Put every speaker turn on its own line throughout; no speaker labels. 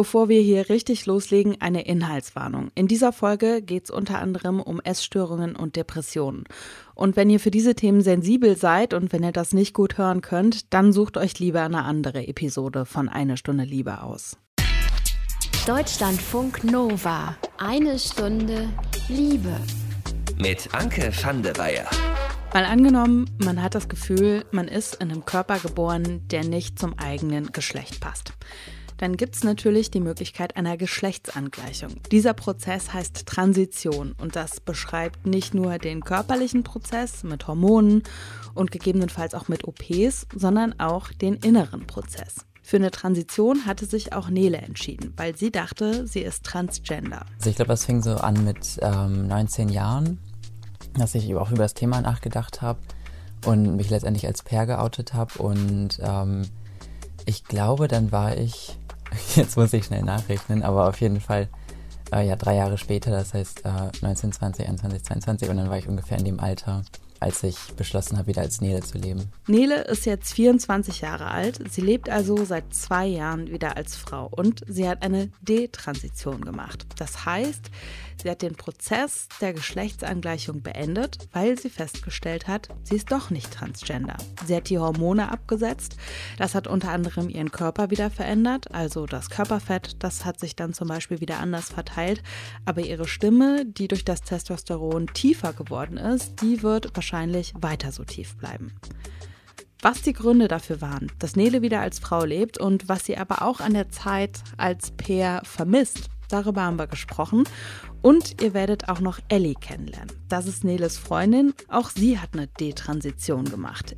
Bevor wir hier richtig loslegen, eine Inhaltswarnung. In dieser Folge geht es unter anderem um Essstörungen und Depressionen. Und wenn ihr für diese Themen sensibel seid und wenn ihr das nicht gut hören könnt, dann sucht euch lieber eine andere Episode von Eine Stunde Liebe aus.
Deutschlandfunk Nova. Eine Stunde Liebe.
Mit Anke van der Weyer.
Mal angenommen, man hat das Gefühl, man ist in einem Körper geboren, der nicht zum eigenen Geschlecht passt dann gibt es natürlich die Möglichkeit einer Geschlechtsangleichung. Dieser Prozess heißt Transition und das beschreibt nicht nur den körperlichen Prozess mit Hormonen und gegebenenfalls auch mit OPs, sondern auch den inneren Prozess. Für eine Transition hatte sich auch Nele entschieden, weil sie dachte, sie ist transgender.
Also ich glaube, das fing so an mit ähm, 19 Jahren, dass ich auch über das Thema nachgedacht habe und mich letztendlich als Pair geoutet habe. Und ähm, ich glaube, dann war ich Jetzt muss ich schnell nachrechnen, aber auf jeden Fall äh, ja drei Jahre später, das heißt äh, 1920, 21, 22 und dann war ich ungefähr in dem Alter, als ich beschlossen habe, wieder als Nele zu leben.
Nele ist jetzt 24 Jahre alt. Sie lebt also seit zwei Jahren wieder als Frau und sie hat eine Detransition gemacht. Das heißt, Sie hat den Prozess der Geschlechtsangleichung beendet, weil sie festgestellt hat, sie ist doch nicht transgender. Sie hat die Hormone abgesetzt. Das hat unter anderem ihren Körper wieder verändert, also das Körperfett, das hat sich dann zum Beispiel wieder anders verteilt. Aber ihre Stimme, die durch das Testosteron tiefer geworden ist, die wird wahrscheinlich weiter so tief bleiben. Was die Gründe dafür waren, dass Nele wieder als Frau lebt und was sie aber auch an der Zeit als Peer vermisst, darüber haben wir gesprochen. Und ihr werdet auch noch Ellie kennenlernen. Das ist Neles Freundin. Auch sie hat eine Detransition gemacht.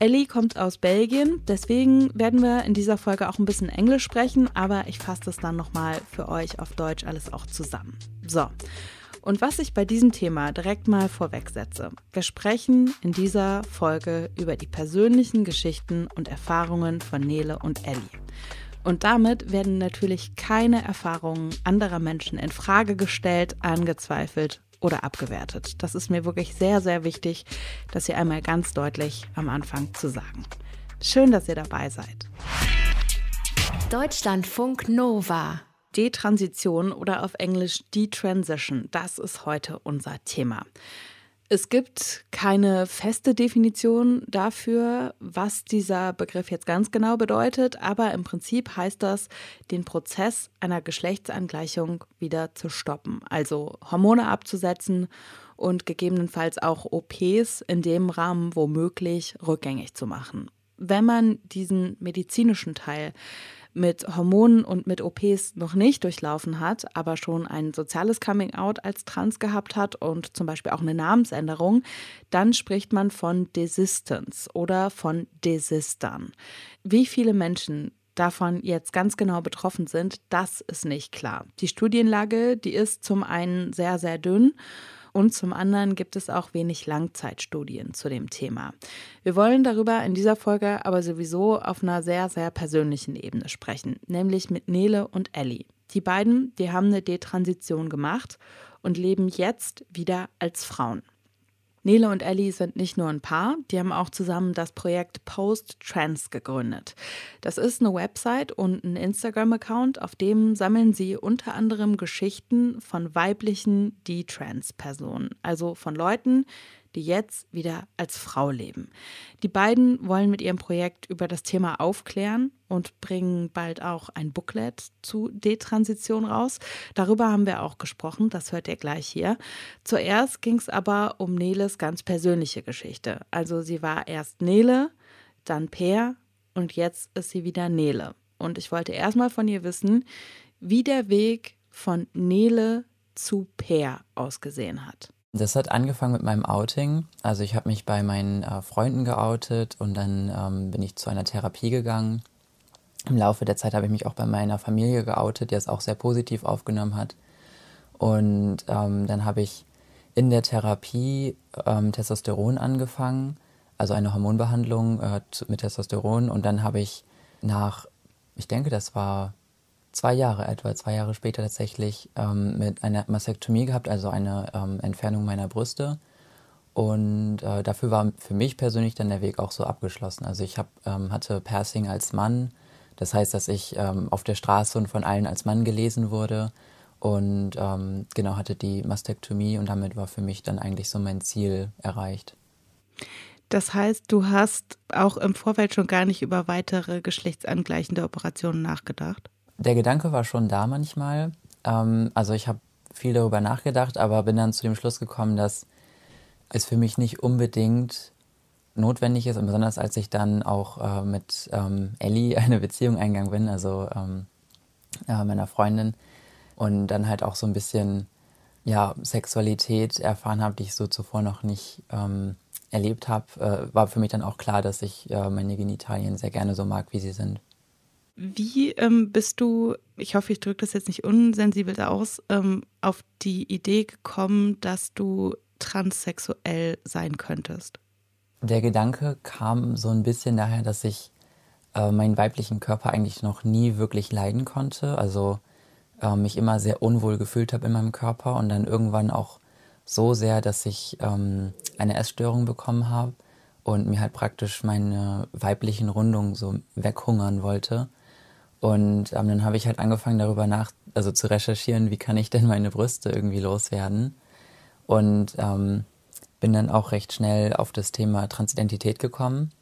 Ellie kommt aus Belgien, deswegen werden wir in dieser Folge auch ein bisschen Englisch sprechen, aber ich fasse das dann nochmal für euch auf Deutsch alles auch zusammen. So. Und was ich bei diesem Thema direkt mal vorwegsetze, wir sprechen in dieser Folge über die persönlichen Geschichten und Erfahrungen von Nele und Ellie. Und damit werden natürlich keine Erfahrungen anderer Menschen in Frage gestellt, angezweifelt oder abgewertet. Das ist mir wirklich sehr, sehr wichtig, das hier einmal ganz deutlich am Anfang zu sagen. Schön, dass ihr dabei seid.
Deutschlandfunk Nova.
Detransition oder auf Englisch Detransition, das ist heute unser Thema. Es gibt keine feste Definition dafür, was dieser Begriff jetzt ganz genau bedeutet, aber im Prinzip heißt das, den Prozess einer Geschlechtsangleichung wieder zu stoppen, also Hormone abzusetzen und gegebenenfalls auch OPs in dem Rahmen womöglich rückgängig zu machen. Wenn man diesen medizinischen Teil mit Hormonen und mit OPs noch nicht durchlaufen hat, aber schon ein soziales Coming-out als trans gehabt hat und zum Beispiel auch eine Namensänderung, dann spricht man von Desistance oder von Desistern. Wie viele Menschen davon jetzt ganz genau betroffen sind, das ist nicht klar. Die Studienlage, die ist zum einen sehr, sehr dünn und zum anderen gibt es auch wenig Langzeitstudien zu dem Thema. Wir wollen darüber in dieser Folge aber sowieso auf einer sehr, sehr persönlichen Ebene sprechen, nämlich mit Nele und Ellie. Die beiden, die haben eine Detransition gemacht und leben jetzt wieder als Frauen. Nele und Ellie sind nicht nur ein Paar, die haben auch zusammen das Projekt Post Trans gegründet. Das ist eine Website und ein Instagram-Account, auf dem sammeln sie unter anderem Geschichten von weiblichen D-Trans-Personen, also von Leuten, die jetzt wieder als Frau leben. Die beiden wollen mit ihrem Projekt über das Thema aufklären und bringen bald auch ein Booklet zu Detransition raus. Darüber haben wir auch gesprochen, das hört ihr gleich hier. Zuerst ging es aber um Neles ganz persönliche Geschichte. Also sie war erst Nele, dann Per und jetzt ist sie wieder Nele. Und ich wollte erstmal von ihr wissen, wie der Weg von Nele zu Per ausgesehen hat.
Das hat angefangen mit meinem Outing. Also ich habe mich bei meinen äh, Freunden geoutet und dann ähm, bin ich zu einer Therapie gegangen. Im Laufe der Zeit habe ich mich auch bei meiner Familie geoutet, die es auch sehr positiv aufgenommen hat. Und ähm, dann habe ich in der Therapie ähm, Testosteron angefangen, also eine Hormonbehandlung äh, mit Testosteron. Und dann habe ich nach, ich denke, das war zwei Jahre etwa, zwei Jahre später tatsächlich ähm, mit einer Mastektomie gehabt, also eine ähm, Entfernung meiner Brüste. Und äh, dafür war für mich persönlich dann der Weg auch so abgeschlossen. Also ich hab, ähm, hatte Passing als Mann Das heißt, dass ich ähm, auf der Straße und von allen als Mann gelesen wurde und ähm, genau hatte die Mastektomie und damit war für mich dann eigentlich so mein Ziel erreicht.
Das heißt, du hast auch im Vorfeld schon gar nicht über weitere geschlechtsangleichende Operationen nachgedacht?
Der Gedanke war schon da manchmal. Ähm, also ich habe viel darüber nachgedacht, aber bin dann zu dem Schluss gekommen, dass es für mich nicht unbedingt notwendig ist, und besonders als ich dann auch äh, mit ähm, Ellie eine Beziehung eingegangen bin, also ähm, äh, meiner Freundin, und dann halt auch so ein bisschen ja, Sexualität erfahren habe, die ich so zuvor noch nicht ähm, erlebt habe, äh, war für mich dann auch klar, dass ich äh, meine Genitalien sehr gerne so mag, wie sie sind.
Wie ähm, bist du, ich hoffe, ich drücke das jetzt nicht unsensibel aus, ähm, auf die Idee gekommen, dass du transsexuell sein könntest?
Der Gedanke kam so ein bisschen daher, dass ich äh, meinen weiblichen Körper eigentlich noch nie wirklich leiden konnte. Also äh, mich immer sehr unwohl gefühlt habe in meinem Körper und dann irgendwann auch so sehr, dass ich ähm, eine Essstörung bekommen habe und mir halt praktisch meine weiblichen Rundungen so weghungern wollte. Und ähm, dann habe ich halt angefangen darüber nach, also zu recherchieren, wie kann ich denn meine Brüste irgendwie loswerden. Und ähm, bin dann auch recht schnell auf das Thema Transidentität gekommen.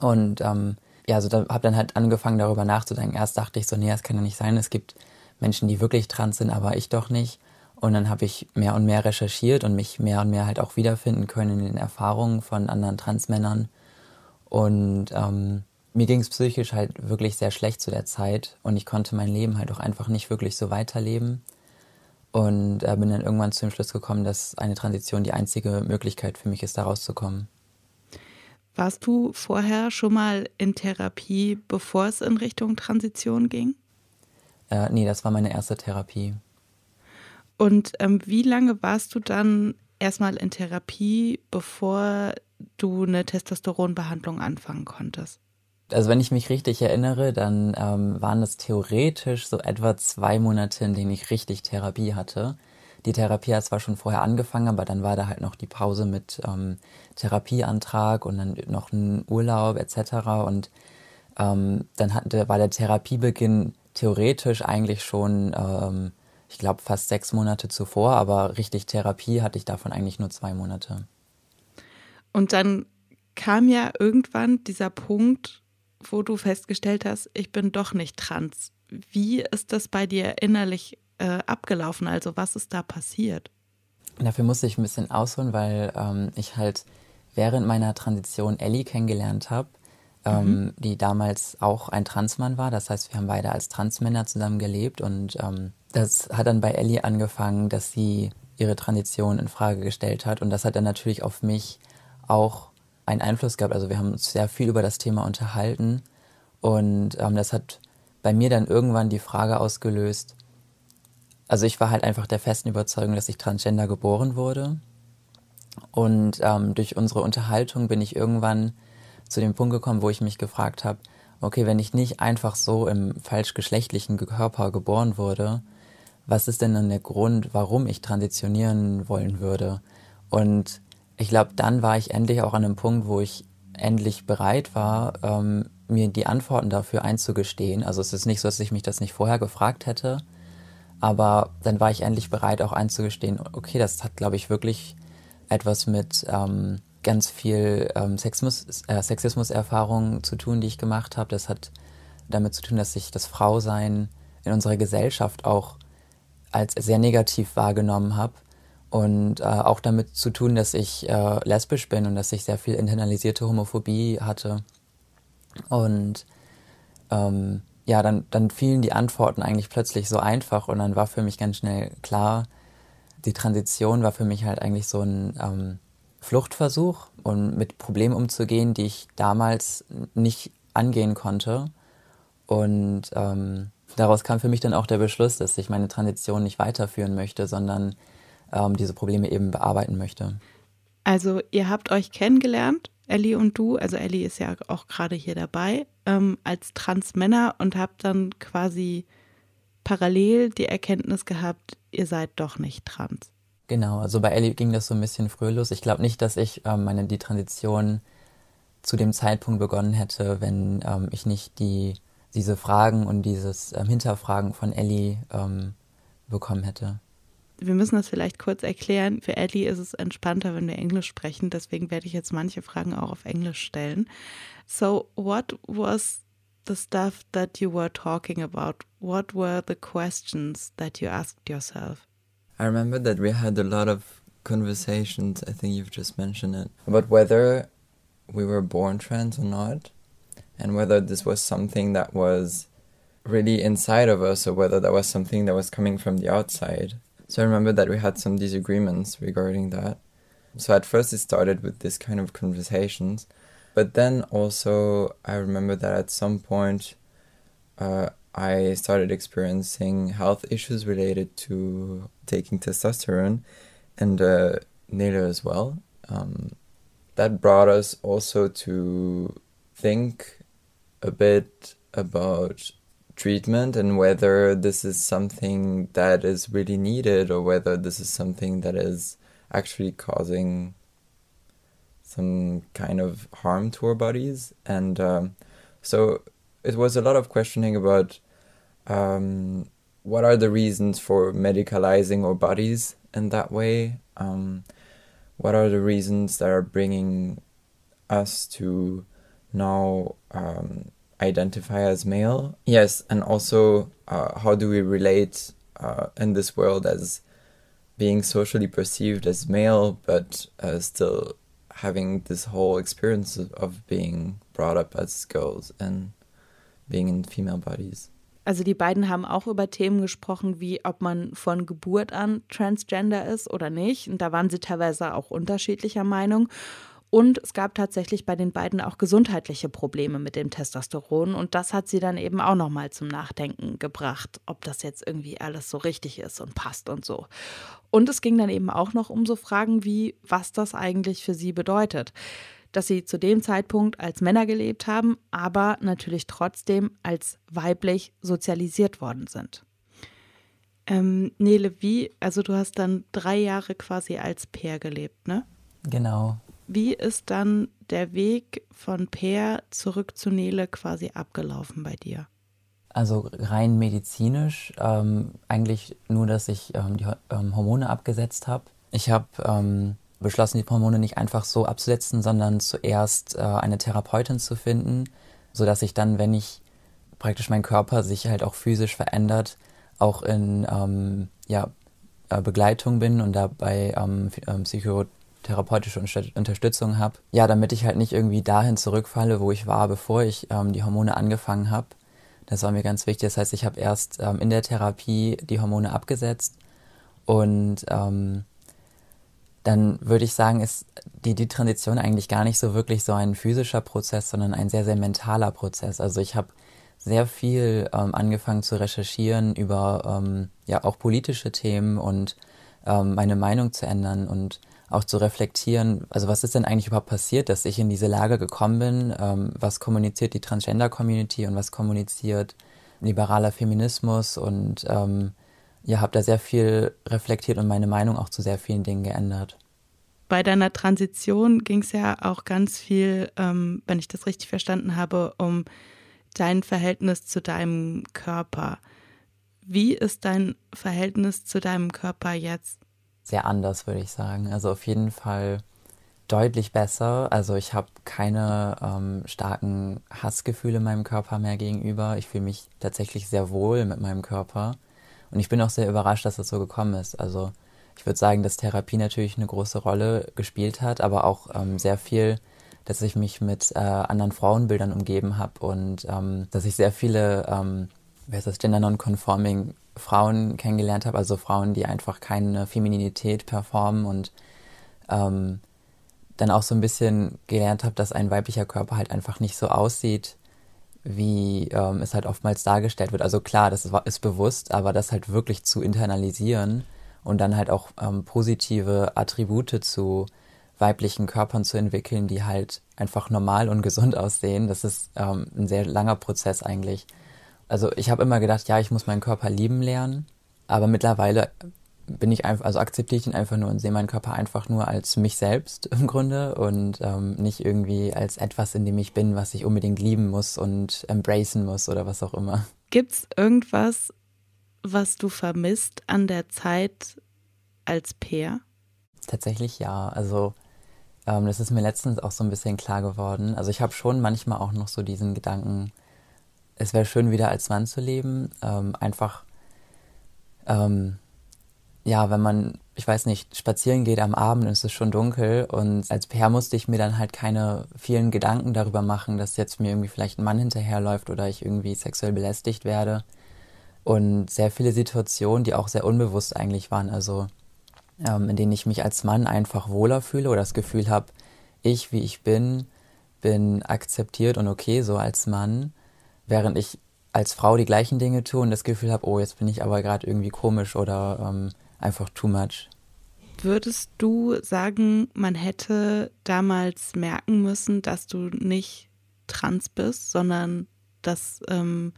Und ähm, ja, also da habe dann halt angefangen darüber nachzudenken. Erst dachte ich so, nee, das kann ja nicht sein. Es gibt Menschen, die wirklich trans sind, aber ich doch nicht. Und dann habe ich mehr und mehr recherchiert und mich mehr und mehr halt auch wiederfinden können in den Erfahrungen von anderen Transmännern. Und ähm, mir ging es psychisch halt wirklich sehr schlecht zu der Zeit und ich konnte mein Leben halt auch einfach nicht wirklich so weiterleben. Und äh, bin dann irgendwann zu dem Schluss gekommen, dass eine Transition die einzige Möglichkeit für mich ist, da rauszukommen.
Warst du vorher schon mal in Therapie, bevor es in Richtung Transition ging?
Äh, nee, das war meine erste Therapie.
Und ähm, wie lange warst du dann erstmal in Therapie, bevor du eine Testosteronbehandlung anfangen konntest?
Also wenn ich mich richtig erinnere, dann ähm, waren es theoretisch so etwa zwei Monate, in denen ich richtig Therapie hatte. Die Therapie hat zwar schon vorher angefangen, aber dann war da halt noch die Pause mit ähm, Therapieantrag und dann noch ein Urlaub etc. Und ähm, dann hatte, war der Therapiebeginn theoretisch eigentlich schon ähm, ich glaube, fast sechs Monate zuvor, aber richtig Therapie hatte ich davon eigentlich nur zwei Monate.
Und dann kam ja irgendwann dieser Punkt, wo du festgestellt hast, ich bin doch nicht trans. Wie ist das bei dir innerlich äh, abgelaufen? Also was ist da passiert?
Dafür musste ich ein bisschen ausholen, weil ähm, ich halt während meiner Transition Ellie kennengelernt habe, ähm, mhm. die damals auch ein Transmann war. Das heißt, wir haben beide als Transmänner zusammen gelebt und ähm, das hat dann bei Ellie angefangen, dass sie ihre Tradition in Frage gestellt hat und das hat dann natürlich auf mich auch einen Einfluss gehabt. Also wir haben uns sehr viel über das Thema unterhalten und ähm, das hat bei mir dann irgendwann die Frage ausgelöst. Also ich war halt einfach der festen Überzeugung, dass ich transgender geboren wurde und ähm, durch unsere Unterhaltung bin ich irgendwann zu dem Punkt gekommen, wo ich mich gefragt habe, okay, wenn ich nicht einfach so im falschgeschlechtlichen Körper geboren wurde, was ist denn dann der Grund, warum ich transitionieren wollen würde? Und ich glaube, dann war ich endlich auch an einem Punkt, wo ich endlich bereit war, ähm, mir die Antworten dafür einzugestehen. Also es ist nicht so, dass ich mich das nicht vorher gefragt hätte, aber dann war ich endlich bereit, auch einzugestehen, okay, das hat, glaube ich, wirklich etwas mit ähm, ganz viel ähm, Sexismus, äh, Sexismus-Erfahrungen zu tun, die ich gemacht habe. Das hat damit zu tun, dass ich das Frausein in unserer Gesellschaft auch als sehr negativ wahrgenommen habe und äh, auch damit zu tun, dass ich äh, lesbisch bin und dass ich sehr viel internalisierte Homophobie hatte. Und ähm, ja, dann, dann fielen die Antworten eigentlich plötzlich so einfach und dann war für mich ganz schnell klar, die Transition war für mich halt eigentlich so ein ähm, Fluchtversuch und mit Problemen umzugehen, die ich damals nicht angehen konnte. Und ähm, daraus kam für mich dann auch der Beschluss, dass ich meine Transition nicht weiterführen möchte, sondern ähm, diese Probleme eben bearbeiten möchte.
Also ihr habt euch kennengelernt, Ellie und du, also Ellie ist ja auch gerade hier dabei, ähm, als Transmänner und habt dann quasi parallel die Erkenntnis gehabt, ihr seid doch nicht trans.
Genau, also bei Ellie ging das so ein bisschen früh los. Ich glaube nicht, dass ich ähm, meine die Transition zu dem Zeitpunkt begonnen hätte, wenn ähm, ich nicht die diese Fragen und dieses ähm, Hinterfragen von Ellie ähm, bekommen hätte.
Wir müssen das vielleicht kurz erklären. Für Ellie ist es entspannter, wenn wir Englisch sprechen. Deswegen werde ich jetzt manche Fragen auch auf Englisch stellen. So, what was the stuff that you were talking about? What were the questions that you asked yourself?
I remember that we had a lot of conversations, I think you've just mentioned it, about whether we were born trans or not, and whether this was something that was really inside of us or whether that was something that was coming from the outside. So I remember that we had some disagreements regarding that. So at first it started with this kind of conversations, but then also I remember that at some point uh, I started experiencing health issues related to taking testosterone and uh, Nele as well. Um, that brought us also to think a bit about treatment and whether this is something that is really needed or whether this is something that is actually causing some kind of harm to our bodies. And um, so it was a lot of questioning about um, what are the reasons for medicalizing our bodies in that way. Um, what are the reasons that are bringing us to now um, identify as male. Yes, and also uh, how do we relate uh, in this world as being socially perceived as male, but uh, still having this whole experience of being brought up as girls and being in female bodies.
Also die beiden haben auch über Themen gesprochen, wie ob man von Geburt an transgender ist oder nicht. Und da waren sie teilweise auch unterschiedlicher Meinung. Und es gab tatsächlich bei den beiden auch gesundheitliche Probleme mit dem Testosteron. Und das hat sie dann eben auch nochmal zum Nachdenken gebracht, ob das jetzt irgendwie alles so richtig ist und passt und so. Und es ging dann eben auch noch um so Fragen wie, was das eigentlich für sie bedeutet. Dass sie zu dem Zeitpunkt als Männer gelebt haben, aber natürlich trotzdem als weiblich sozialisiert worden sind. Ähm, Nele, wie, also du hast dann drei Jahre quasi als Pair gelebt, ne?
Genau.
Wie ist dann der Weg von Per zurück zu Nele quasi abgelaufen bei dir?
Also rein medizinisch ähm, eigentlich nur, dass ich ähm, die ähm, Hormone abgesetzt habe. Ich habe ähm, beschlossen, die Hormone nicht einfach so abzusetzen, sondern zuerst äh, eine Therapeutin zu finden, sodass ich dann, wenn ich praktisch mein Körper sich halt auch physisch verändert, auch in ähm, ja, äh, Begleitung bin und dabei ähm, Psycho therapeutische Unterstützung habe. Ja, damit ich halt nicht irgendwie dahin zurückfalle, wo ich war, bevor ich ähm, die Hormone angefangen habe. Das war mir ganz wichtig. Das heißt, ich habe erst ähm, in der Therapie die Hormone abgesetzt und ähm, dann würde ich sagen, ist die, die Transition eigentlich gar nicht so wirklich so ein physischer Prozess, sondern ein sehr, sehr mentaler Prozess. Also ich habe sehr viel ähm, angefangen zu recherchieren über ähm, ja auch politische Themen und ähm, meine Meinung zu ändern und auch zu reflektieren, also was ist denn eigentlich überhaupt passiert, dass ich in diese Lage gekommen bin, ähm, was kommuniziert die Transgender-Community und was kommuniziert liberaler Feminismus und ähm, ja, habe da sehr viel reflektiert und meine Meinung auch zu sehr vielen Dingen geändert.
Bei deiner Transition ging es ja auch ganz viel, ähm, wenn ich das richtig verstanden habe, um dein Verhältnis zu deinem Körper. Wie ist dein Verhältnis zu deinem Körper jetzt?
Sehr anders, würde ich sagen. Also auf jeden Fall deutlich besser. Also ich habe keine ähm, starken Hassgefühle meinem Körper mehr gegenüber. Ich fühle mich tatsächlich sehr wohl mit meinem Körper. Und ich bin auch sehr überrascht, dass das so gekommen ist. Also ich würde sagen, dass Therapie natürlich eine große Rolle gespielt hat, aber auch ähm, sehr viel, dass ich mich mit äh, anderen Frauenbildern umgeben habe und ähm, dass ich sehr viele, ähm, wer ist das, Gender Non-Conforming Frauen kennengelernt habe, also Frauen, die einfach keine Femininität performen und ähm, dann auch so ein bisschen gelernt habe, dass ein weiblicher Körper halt einfach nicht so aussieht, wie ähm, es halt oftmals dargestellt wird. Also klar, das ist, ist, bewusst, aber das halt wirklich zu internalisieren und dann halt auch ähm, positive Attribute zu weiblichen Körpern zu entwickeln, die halt einfach normal und gesund aussehen, das ist ähm, ein sehr langer Prozess eigentlich also ich habe immer gedacht, ja, ich muss meinen Körper lieben lernen, aber mittlerweile bin ich einfach, also akzeptiere ich ihn einfach nur und sehe meinen Körper einfach nur als mich selbst im Grunde und ähm, nicht irgendwie als etwas, in dem ich bin, was ich unbedingt lieben muss und embracen muss oder was auch immer.
Gibt's irgendwas, was du vermisst an der Zeit als Peer?
Tatsächlich ja. Also ähm, das ist mir letztens auch so ein bisschen klar geworden. Also ich habe schon manchmal auch noch so diesen Gedanken, es wäre schön, wieder als Mann zu leben. Ähm, einfach ähm, ja, wenn man, ich weiß nicht, spazieren geht am Abend und es ist schon dunkel und als PR musste ich mir dann halt keine vielen Gedanken darüber machen, dass jetzt mir irgendwie vielleicht ein Mann hinterherläuft oder ich irgendwie sexuell belästigt werde. Und sehr viele Situationen, die auch sehr unbewusst eigentlich waren, also ähm, in denen ich mich als Mann einfach wohler fühle oder das Gefühl habe, ich, wie ich bin, bin akzeptiert und okay so als Mann, während ich als Frau die gleichen Dinge tue und das Gefühl habe, oh, jetzt bin ich aber gerade irgendwie komisch oder ähm, einfach too much.
Würdest du sagen, man hätte damals merken müssen, dass du nicht trans bist, sondern dass ähm,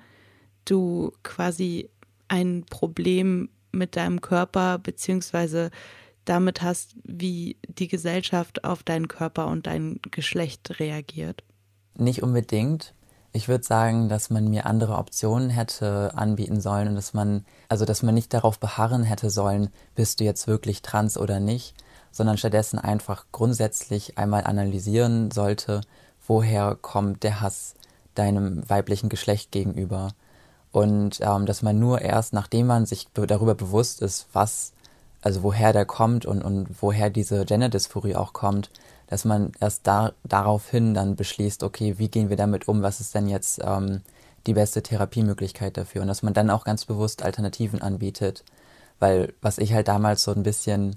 du quasi ein Problem mit deinem Körper beziehungsweise damit hast, wie die Gesellschaft auf deinen Körper und dein Geschlecht reagiert?
Nicht unbedingt. Ich würde sagen, dass man mir andere Optionen hätte anbieten sollen und dass man, also dass man nicht darauf beharren hätte sollen, bist du jetzt wirklich trans oder nicht, sondern stattdessen einfach grundsätzlich einmal analysieren sollte, woher kommt der Hass deinem weiblichen Geschlecht gegenüber. Und ähm, dass man nur erst, nachdem man sich darüber bewusst ist, was, also woher der kommt und, und woher diese Gender-Dysphorie auch kommt, dass man erst da, daraufhin dann beschließt, okay, wie gehen wir damit um, was ist denn jetzt ähm, die beste Therapiemöglichkeit dafür? Und dass man dann auch ganz bewusst Alternativen anbietet, weil was ich halt damals so ein bisschen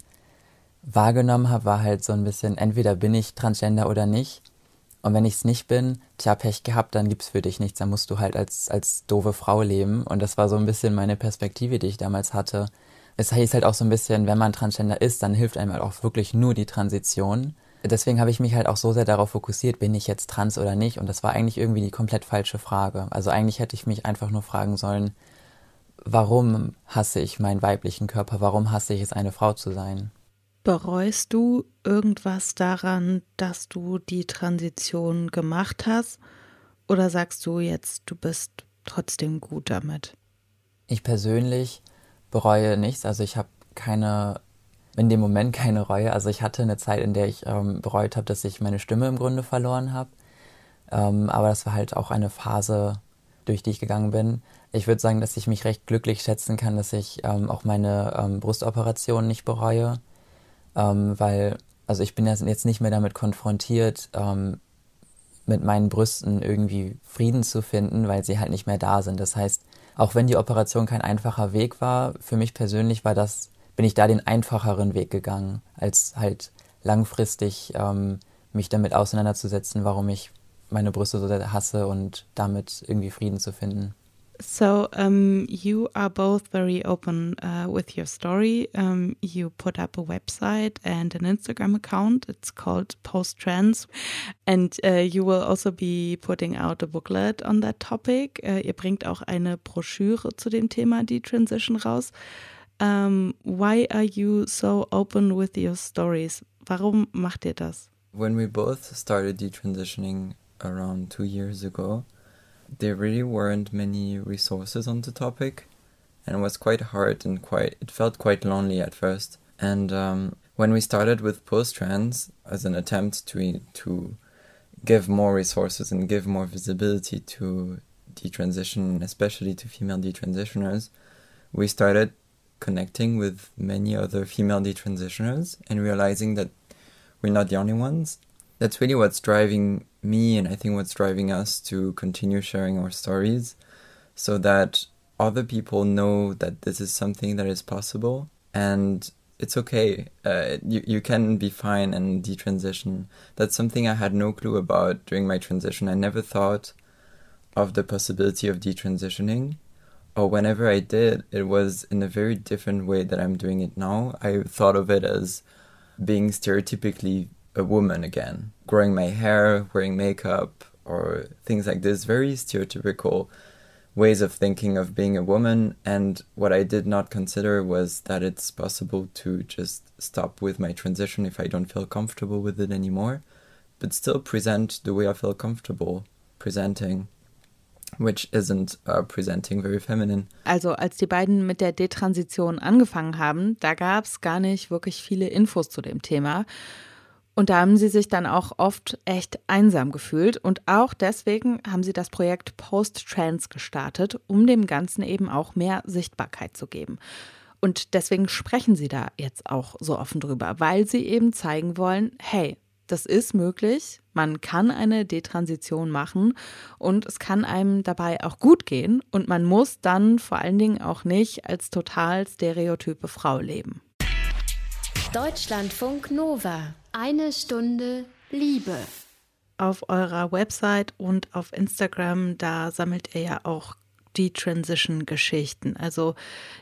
wahrgenommen habe, war halt so ein bisschen, entweder bin ich Transgender oder nicht. Und wenn ich es nicht bin, tja, Pech gehabt, dann gibt's für dich nichts, dann musst du halt als, als doofe Frau leben. Und das war so ein bisschen meine Perspektive, die ich damals hatte. Es hieß halt auch so ein bisschen, wenn man Transgender ist, dann hilft einem halt auch wirklich nur die Transition deswegen habe ich mich halt auch so sehr darauf fokussiert, bin ich jetzt trans oder nicht? Und das war eigentlich irgendwie die komplett falsche Frage. Also eigentlich hätte ich mich einfach nur fragen sollen, warum hasse ich meinen weiblichen Körper? Warum hasse ich es, eine Frau zu sein?
Bereust du irgendwas daran, dass du die Transition gemacht hast? Oder sagst du jetzt, du bist trotzdem gut damit?
Ich persönlich bereue nichts. Also ich habe keine in dem Moment keine Reue. Also ich hatte eine Zeit, in der ich ähm, bereut habe, dass ich meine Stimme im Grunde verloren habe. Ähm, aber das war halt auch eine Phase, durch die ich gegangen bin. Ich würde sagen, dass ich mich recht glücklich schätzen kann, dass ich ähm, auch meine ähm, Brustoperation nicht bereue, ähm, weil also ich bin jetzt nicht mehr damit konfrontiert, ähm, mit meinen Brüsten irgendwie Frieden zu finden, weil sie halt nicht mehr da sind. Das heißt, auch wenn die Operation kein einfacher Weg war, für mich persönlich war das bin ich da den einfacheren Weg gegangen, als halt langfristig ähm, mich damit auseinanderzusetzen, warum ich meine Brüste so sehr hasse und damit irgendwie Frieden zu finden.
So, um, you are both very open uh, with your story. Um, you put up a website and an Instagram account. It's called Post Trans. And uh, you will also be putting out a booklet on that topic. Uh, ihr bringt auch eine Broschüre zu dem Thema Detransition raus. Um, why are you so open with your stories? Warum macht ihr das?
When we both started detransitioning around two years ago, there really weren't many resources on the topic, and it was quite hard and quite it felt quite lonely at first. And um, when we started with post trans as an attempt to to give more resources and give more visibility to detransition, especially to female detransitioners, we started connecting with many other female detransitioners and realizing that we're not the only ones. That's really what's driving me, and I think what's driving us to continue sharing our stories so that other people know that this is something that is possible and it's okay. Uh, you, you can be fine and detransition. That's something I had no clue about during my transition. I never thought of the possibility of detransitioning or whenever I did, it was in a very different way that I'm doing it now. I thought of it as being stereotypically a woman again, growing my hair, wearing makeup, or things like this, very stereotypical ways of thinking of being a woman. And what I did not consider was that it's possible to just stop with my transition if I don't feel comfortable with it anymore, but still present the way I feel comfortable presenting. Which isn't uh, presenting very feminine.
Also als die beiden mit der Detransition angefangen haben, da gab es gar nicht wirklich viele Infos zu dem Thema. Und da haben sie sich dann auch oft echt einsam gefühlt. Und auch deswegen haben sie das Projekt Post-Trans gestartet, um dem Ganzen eben auch mehr Sichtbarkeit zu geben. Und deswegen sprechen sie da jetzt auch so offen drüber, weil sie eben zeigen wollen, hey, das ist möglich, man kann eine Detransition machen und es kann einem dabei auch gut gehen und man muss dann vor allen Dingen auch nicht als total stereotype Frau leben.
Deutschlandfunk Nova. Eine Stunde Liebe.
Auf eurer Website und auf Instagram, da sammelt ihr ja auch die Transition-Geschichten. Also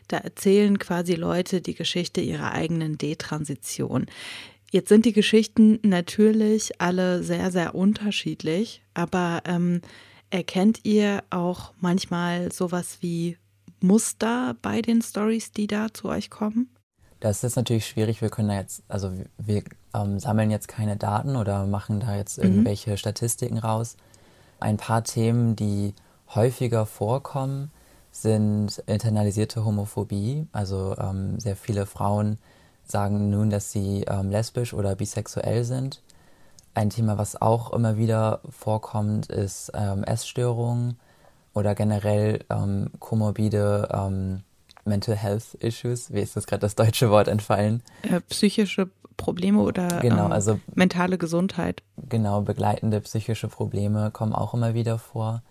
da erzählen quasi Leute die Geschichte ihrer eigenen Detransition. Jetzt sind die Geschichten natürlich alle sehr, sehr unterschiedlich, aber ähm, erkennt ihr auch manchmal sowas wie Muster bei den Stories, die da zu euch kommen?
Das ist natürlich schwierig. Wir können da jetzt, also wir ähm, sammeln jetzt keine Daten oder machen da jetzt mhm. irgendwelche mhm. Statistiken raus. Ein paar Themen, die häufiger vorkommen, sind internalisierte Homophobie. Also ähm, sehr viele Frauen sagen nun, dass sie ähm, lesbisch oder bisexuell sind. Ein Thema, was auch immer wieder vorkommt, ist ähm, Essstörungen oder generell ähm, komorbide ähm, Mental Health Issues. Wie ist das gerade das deutsche Wort entfallen?
Äh, psychische Probleme oder
genau, ähm, also,
mentale Gesundheit.
Genau, begleitende psychische Probleme kommen auch immer wieder vor.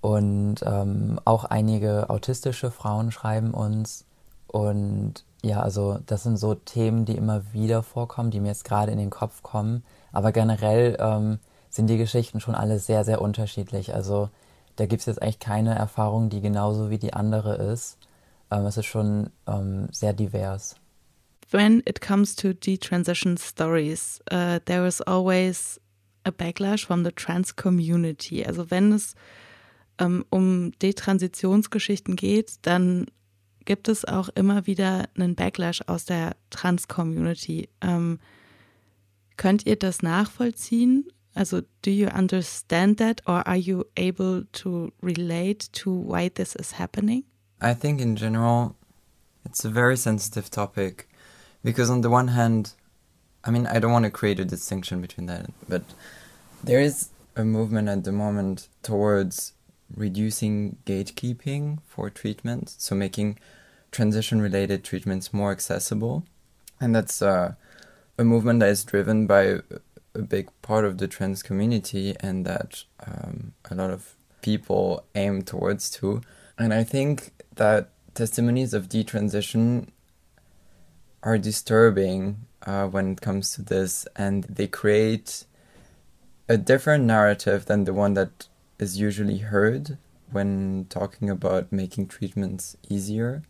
Und ähm, auch einige autistische Frauen schreiben uns. Und ja, also das sind so Themen, die immer wieder vorkommen, die mir jetzt gerade in den Kopf kommen. Aber generell ähm, sind die Geschichten schon alle sehr, sehr unterschiedlich. Also da gibt es jetzt eigentlich keine Erfahrung, die genauso wie die andere ist. Ähm, es ist schon ähm, sehr divers.
When it comes to detransition stories, uh, there is always a backlash from the trans community. Also wenn es ähm, um Detransitionsgeschichten geht, dann gibt es auch immer wieder einen Backlash aus der Trans-Community. Ähm, könnt ihr das nachvollziehen? Also, do you understand that or are you able to relate to why this is happening?
I think in general, it's a very sensitive topic because on the one hand, I mean, I don't want to create a distinction between that, but there is a movement at the moment towards reducing gatekeeping for treatment, so making transition related treatments more accessible. And that's uh, a movement that is driven by a big part of the trans community and that um, a lot of people aim towards too. And I think that testimonies of detransition are disturbing uh, when it comes to this, and they create a different narrative than the one that is usually heard when talking about making treatments easier.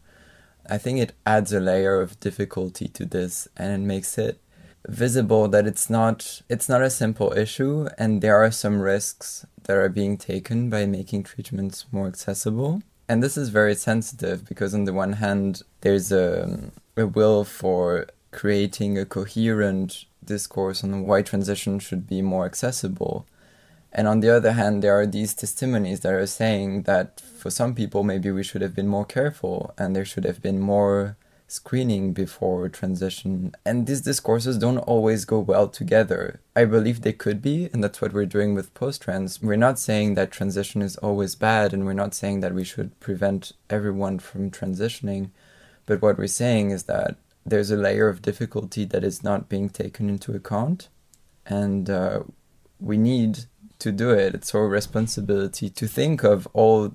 I think it adds a layer of difficulty to this and it makes it visible that it's not it's not a simple issue and there are some risks that are being taken by making treatments more accessible. And this is very sensitive because on the one hand there's a, a will for creating a coherent discourse on why transition should be more accessible. And on the other hand, there are these testimonies that are saying that for some people, maybe we should have been more careful and there should have been more screening before transition. And these discourses don't always go well together. I believe they could be, and that's what we're doing with post trans. We're not saying that transition is always bad, and we're not saying that we should prevent everyone from transitioning. But what we're saying is that there's a layer of difficulty that is not being taken into account. And uh, we need to do it. It's our responsibility to think of all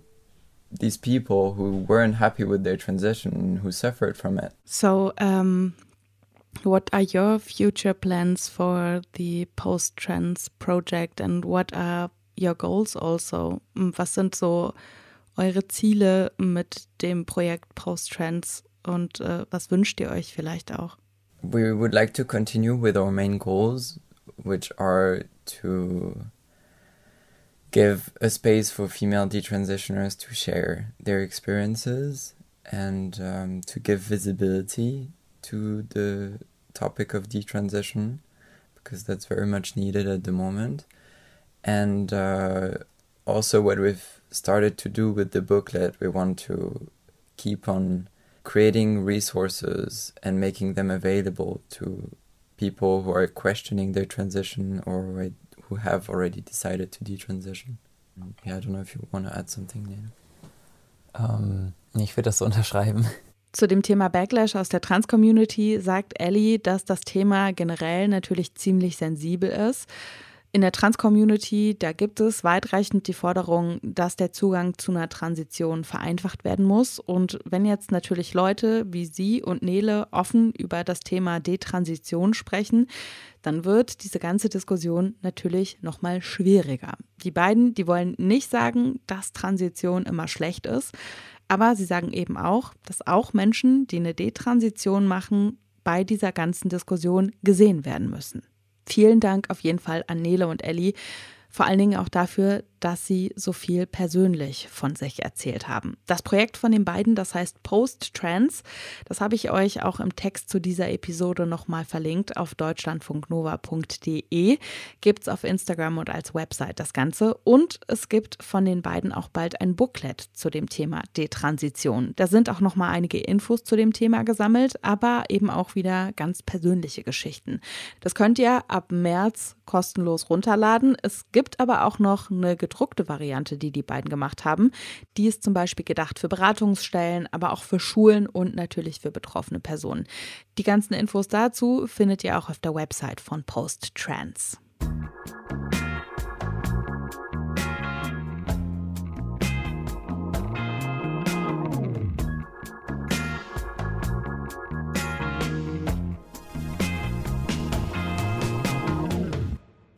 these people who weren't happy with their transition, who suffered from it.
So, um, what are your future plans for the post trans project and what are your goals also? Was sind so eure Ziele mit dem Projekt Post Trans und uh, was wünscht ihr euch vielleicht auch?
We would like to continue with our main goals, which are to give a space for female detransitioners to share their experiences and um, to give visibility to the topic of detransition because that's very much needed at the moment. And uh, also, what we've started to do with the booklet, we want to keep on creating resources and making them available to people who are questioning their transition or who have already decided to detransition. Yeah, I don't know if you want to add something there.
Um, ich würde das so unterschreiben.
Zu dem Thema Backlash aus der Trans-Community sagt Ellie, dass das Thema generell natürlich ziemlich sensibel ist. In der Trans-Community, da gibt es weitreichend die Forderung, dass der Zugang zu einer Transition vereinfacht werden muss. Und wenn jetzt natürlich Leute wie Sie und Nele offen über das Thema Detransition sprechen, dann wird diese ganze Diskussion natürlich nochmal schwieriger. Die beiden, die wollen nicht sagen, dass Transition immer schlecht ist, aber sie sagen eben auch, dass auch Menschen, die eine Detransition machen, bei dieser ganzen Diskussion gesehen werden müssen. Vielen Dank auf jeden Fall an Nele und Ellie. Vor allen Dingen auch dafür, dass sie so viel persönlich von sich erzählt haben. Das Projekt von den beiden, das heißt Post Trans, das habe ich euch auch im Text zu dieser Episode nochmal verlinkt auf deutschlandfunknova.de. Gibt es auf Instagram und als Website das Ganze. Und es gibt von den beiden auch bald ein Booklet zu dem Thema Detransition. Da sind auch nochmal einige Infos zu dem Thema gesammelt, aber eben auch wieder ganz persönliche Geschichten. Das könnt ihr ab März kostenlos runterladen. Es gibt aber auch noch eine gedruckte Variante, die die beiden gemacht haben. Die ist zum Beispiel gedacht für Beratungsstellen, aber auch für Schulen und natürlich für betroffene Personen. Die ganzen Infos dazu findet ihr auch auf der Website von Post Trans.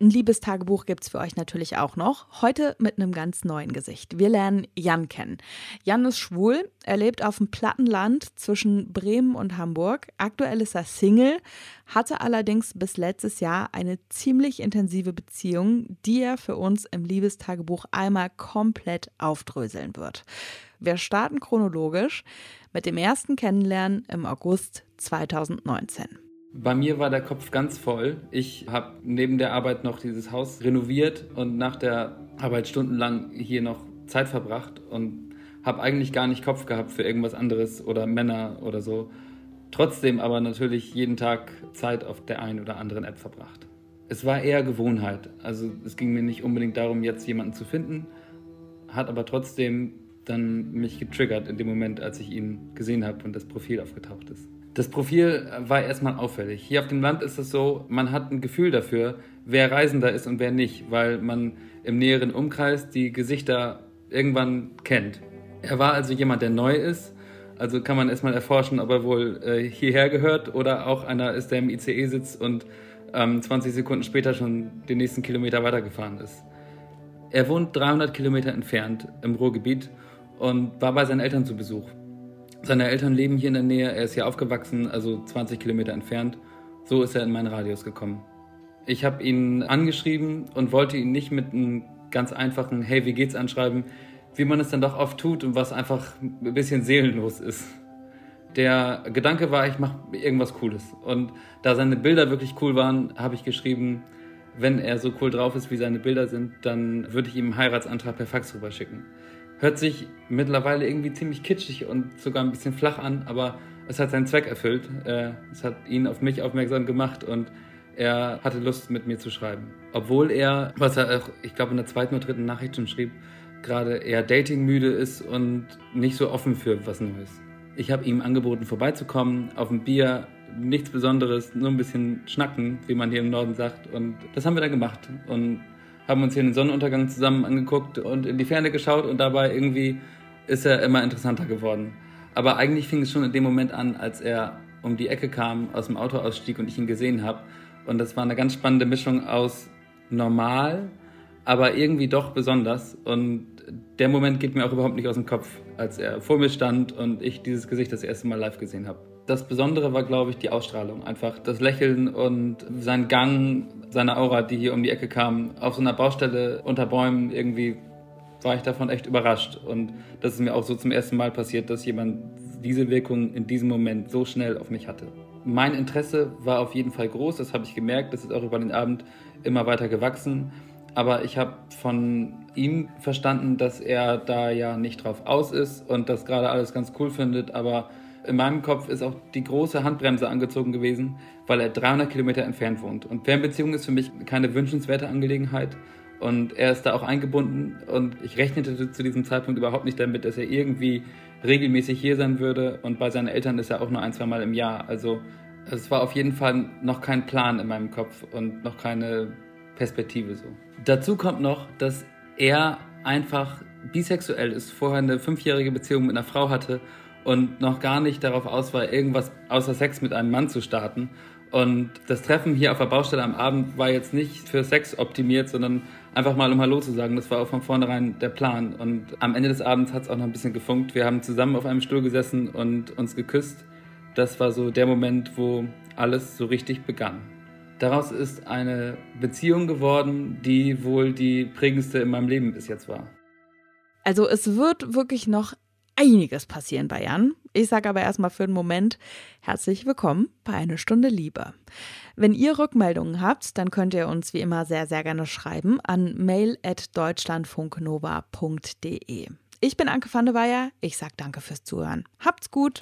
Ein Liebestagebuch gibt es für euch natürlich auch noch. Heute mit einem ganz neuen Gesicht. Wir lernen Jan kennen. Jan ist schwul. Er lebt auf dem Plattenland zwischen Bremen und Hamburg. Aktuell ist er Single, hatte allerdings bis letztes Jahr eine ziemlich intensive Beziehung, die er für uns im Liebestagebuch einmal komplett aufdröseln wird. Wir starten chronologisch mit dem ersten Kennenlernen im August 2019.
Bei mir war der Kopf ganz voll. Ich habe neben der Arbeit noch dieses Haus renoviert und nach der Arbeit stundenlang hier noch Zeit verbracht und habe eigentlich gar nicht Kopf gehabt für irgendwas anderes oder Männer oder so. Trotzdem aber natürlich jeden Tag Zeit auf der einen oder anderen App verbracht. Es war eher Gewohnheit. Also es ging mir nicht unbedingt darum, jetzt jemanden zu finden, hat aber trotzdem dann mich getriggert in dem Moment, als ich ihn gesehen habe und das Profil aufgetaucht ist. Das Profil war erstmal auffällig. Hier auf dem Land ist es so, man hat ein Gefühl dafür, wer Reisender ist und wer nicht, weil man im näheren Umkreis die Gesichter irgendwann kennt. Er war also jemand, der neu ist. Also kann man erstmal erforschen, ob er wohl äh, hierher gehört oder auch einer ist, der im ICE sitzt und ähm, 20 Sekunden später schon den nächsten Kilometer weitergefahren ist. Er wohnt 300 Kilometer entfernt im Ruhrgebiet und war bei seinen Eltern zu Besuch. Seine Eltern leben hier in der Nähe, er ist hier aufgewachsen, also 20 Kilometer entfernt. So ist er in meinen Radius gekommen. Ich habe ihn angeschrieben und wollte ihn nicht mit einem ganz einfachen Hey, wie geht's anschreiben, wie man es dann doch oft tut und was einfach ein bisschen seelenlos ist. Der Gedanke war, ich mache irgendwas Cooles. Und da seine Bilder wirklich cool waren, habe ich geschrieben, wenn er so cool drauf ist, wie seine Bilder sind, dann würde ich ihm einen Heiratsantrag per Fax rüberschicken. Hört sich mittlerweile irgendwie ziemlich kitschig und sogar ein bisschen flach an, aber es hat seinen Zweck erfüllt. Äh, es hat ihn auf mich aufmerksam gemacht und er hatte Lust, mit mir zu schreiben. Obwohl er, was er auch, ich glaube, in der zweiten oder dritten Nachricht schon schrieb, gerade eher datingmüde ist und nicht so offen für was Neues. Ich habe ihm angeboten, vorbeizukommen, auf ein Bier, nichts Besonderes, nur ein bisschen schnacken, wie man hier im Norden sagt. Und das haben wir dann gemacht. Und haben uns hier den Sonnenuntergang zusammen angeguckt und in die Ferne geschaut und dabei irgendwie ist er immer interessanter geworden. Aber eigentlich fing es schon in dem Moment an, als er um die Ecke kam, aus dem Auto ausstieg und ich ihn gesehen habe. Und das war eine ganz spannende Mischung aus normal, aber irgendwie doch besonders. Und der Moment geht mir auch überhaupt nicht aus dem Kopf, als er vor mir stand und ich dieses Gesicht das erste Mal live gesehen habe. Das Besondere war, glaube ich, die Ausstrahlung. Einfach das Lächeln und sein Gang, seine Aura, die hier um die Ecke kam. Auf so einer Baustelle unter Bäumen irgendwie war ich davon echt überrascht. Und das ist mir auch so zum ersten Mal passiert, dass jemand diese Wirkung in diesem Moment so schnell auf mich hatte. Mein Interesse war auf jeden Fall groß, das habe ich gemerkt. Das ist auch über den Abend immer weiter gewachsen. Aber ich habe von ihm verstanden, dass er da ja nicht drauf aus ist und das gerade alles ganz cool findet. Aber in meinem Kopf ist auch die große Handbremse angezogen gewesen, weil er 300 Kilometer entfernt wohnt. Und Fernbeziehung ist für mich keine wünschenswerte Angelegenheit. Und er ist da auch eingebunden und ich rechnete zu diesem Zeitpunkt überhaupt nicht damit, dass er irgendwie regelmäßig hier sein würde. Und bei seinen Eltern ist er auch nur ein, zwei Mal im Jahr. Also es war auf jeden Fall noch kein Plan in meinem Kopf und noch keine Perspektive so. Dazu kommt noch, dass er einfach bisexuell ist, vorher eine fünfjährige Beziehung mit einer Frau hatte und noch gar nicht darauf aus war, irgendwas außer Sex mit einem Mann zu starten. Und das Treffen hier auf der Baustelle am Abend war jetzt nicht für Sex optimiert, sondern einfach mal um Hallo zu sagen. Das war auch von vornherein der Plan. Und am Ende des Abends hat es auch noch ein bisschen gefunkt. Wir haben zusammen auf einem Stuhl gesessen und uns geküsst. Das war so der Moment, wo alles so richtig begann. Daraus ist eine Beziehung geworden, die wohl die prägendste in meinem Leben bis jetzt war.
Also es wird wirklich noch einiges passieren bei Jan. Ich sage aber erstmal für den Moment herzlich willkommen bei Eine Stunde Liebe. Wenn ihr Rückmeldungen habt, dann könnt ihr uns wie immer sehr, sehr gerne schreiben an mail.deutschlandfunknova.de. Ich bin Anke van der Weyer. Ich sage danke fürs Zuhören. Habt's gut.